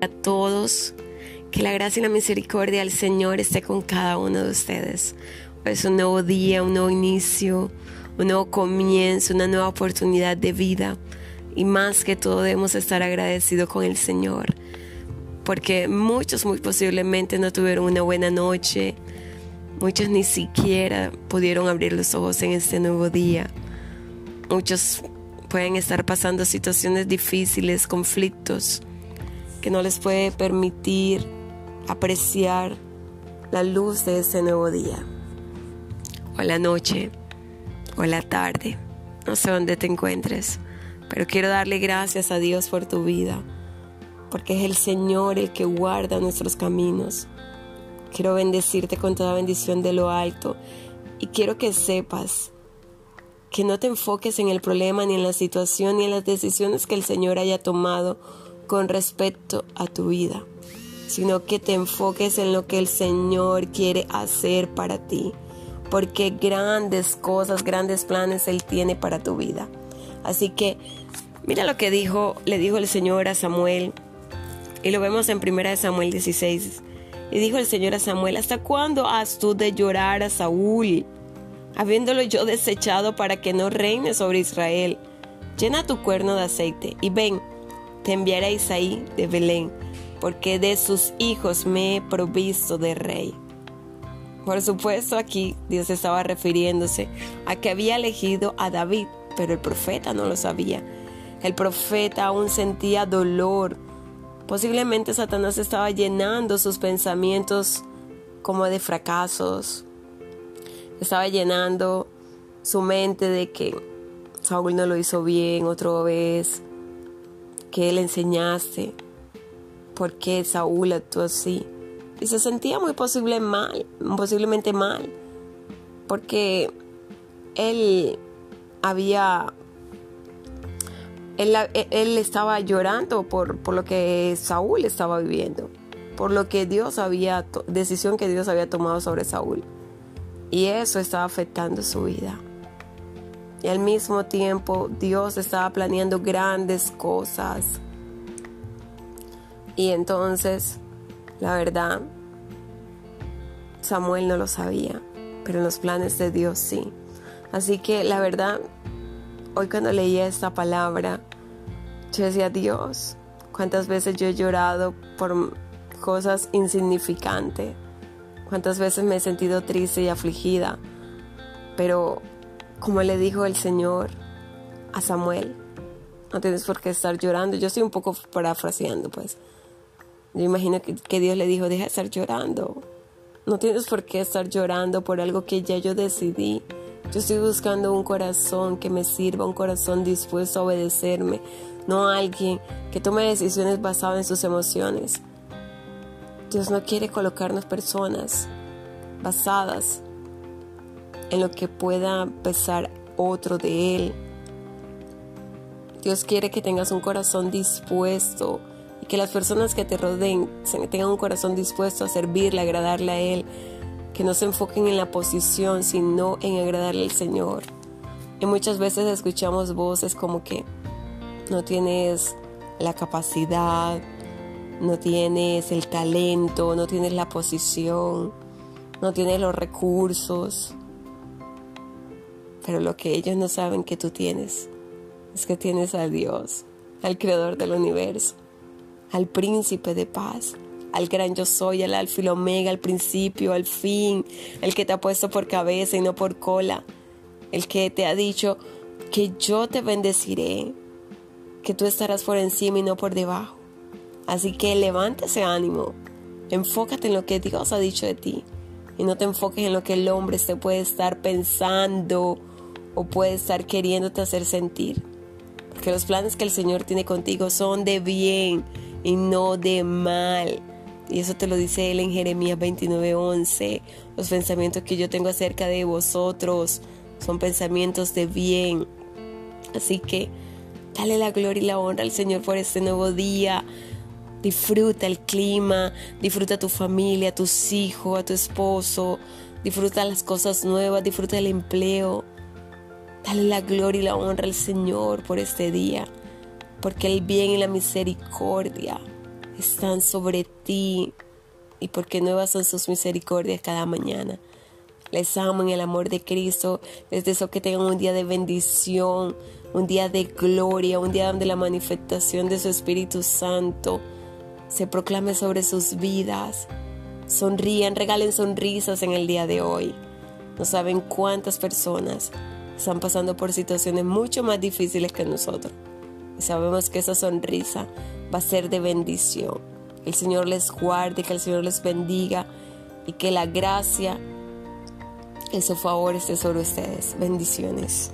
a todos. Que la gracia y la misericordia del Señor esté con cada uno de ustedes. Es un nuevo día, un nuevo inicio, un nuevo comienzo, una nueva oportunidad de vida. Y más que todo debemos estar agradecidos con el Señor. Porque muchos muy posiblemente no tuvieron una buena noche. Muchos ni siquiera pudieron abrir los ojos en este nuevo día. Muchos pueden estar pasando situaciones difíciles, conflictos, que no les puede permitir apreciar la luz de este nuevo día, o la noche, o la tarde, no sé dónde te encuentres, pero quiero darle gracias a Dios por tu vida, porque es el Señor el que guarda nuestros caminos. Quiero bendecirte con toda bendición de lo alto y quiero que sepas que no te enfoques en el problema ni en la situación ni en las decisiones que el Señor haya tomado con respecto a tu vida, sino que te enfoques en lo que el Señor quiere hacer para ti, porque grandes cosas, grandes planes Él tiene para tu vida. Así que mira lo que dijo, le dijo el Señor a Samuel, y lo vemos en 1 Samuel 16. Y dijo el Señor a Samuel, ¿hasta cuándo has tú de llorar a Saúl? habiéndolo yo desechado para que no reine sobre Israel. Llena tu cuerno de aceite y ven, te enviaré a Isaí de Belén, porque de sus hijos me he provisto de rey. Por supuesto aquí Dios estaba refiriéndose a que había elegido a David, pero el profeta no lo sabía. El profeta aún sentía dolor. Posiblemente Satanás estaba llenando sus pensamientos como de fracasos, estaba llenando su mente de que Saúl no lo hizo bien otra vez, que le enseñaste por qué Saúl actuó así. Y se sentía muy posible mal, posiblemente mal, porque él había él, estaba llorando por, por, lo que Saúl estaba viviendo, por lo que Dios había, decisión que Dios había tomado sobre Saúl. Y eso estaba afectando su vida. Y al mismo tiempo Dios estaba planeando grandes cosas. Y entonces, la verdad, Samuel no lo sabía, pero en los planes de Dios sí. Así que la verdad, hoy cuando leía esta palabra, yo decía, Dios, cuántas veces yo he llorado por cosas insignificantes cuántas veces me he sentido triste y afligida, pero como le dijo el Señor a Samuel, no tienes por qué estar llorando. Yo estoy un poco parafraseando, pues. Yo imagino que, que, Dios le dijo, deja de estar llorando. No tienes por qué estar llorando por algo que ya yo decidí. Yo estoy buscando un corazón que me sirva, un corazón dispuesto a obedecerme, no alguien que tome decisiones basadas en sus emociones. Dios no quiere colocarnos personas basadas en lo que pueda pesar otro de Él. Dios quiere que tengas un corazón dispuesto y que las personas que te rodeen tengan un corazón dispuesto a servirle, a agradarle a Él, que no se enfoquen en la posición, sino en agradarle al Señor. Y muchas veces escuchamos voces como que no tienes la capacidad, no tienes el talento, no tienes la posición, no tienes los recursos. Pero lo que ellos no saben que tú tienes es que tienes a Dios, al creador del universo, al príncipe de paz, al gran yo soy, al alfa y omega, al principio, al fin, el que te ha puesto por cabeza y no por cola, el que te ha dicho que yo te bendeciré, que tú estarás por encima y no por debajo. Así que levanta ese ánimo, enfócate en lo que Dios ha dicho de ti y no te enfoques en lo que el hombre se puede estar pensando o puede estar queriéndote hacer sentir. Porque los planes que el Señor tiene contigo son de bien y no de mal. Y eso te lo dice él en Jeremías 29:11. Los pensamientos que yo tengo acerca de vosotros son pensamientos de bien. Así que dale la gloria y la honra al Señor por este nuevo día. Disfruta el clima, disfruta tu familia, tus hijos, a tu esposo, disfruta las cosas nuevas, disfruta el empleo. Dale la gloria y la honra al Señor por este día, porque el bien y la misericordia están sobre ti y porque nuevas son sus misericordias cada mañana. Les amo en el amor de Cristo. Les deseo que tengan un día de bendición, un día de gloria, un día donde la manifestación de su Espíritu Santo se proclame sobre sus vidas. Sonrían, regalen sonrisas en el día de hoy. No saben cuántas personas están pasando por situaciones mucho más difíciles que nosotros. Y sabemos que esa sonrisa va a ser de bendición. Que el Señor les guarde, que el Señor les bendiga y que la gracia y su favor esté sobre ustedes. Bendiciones.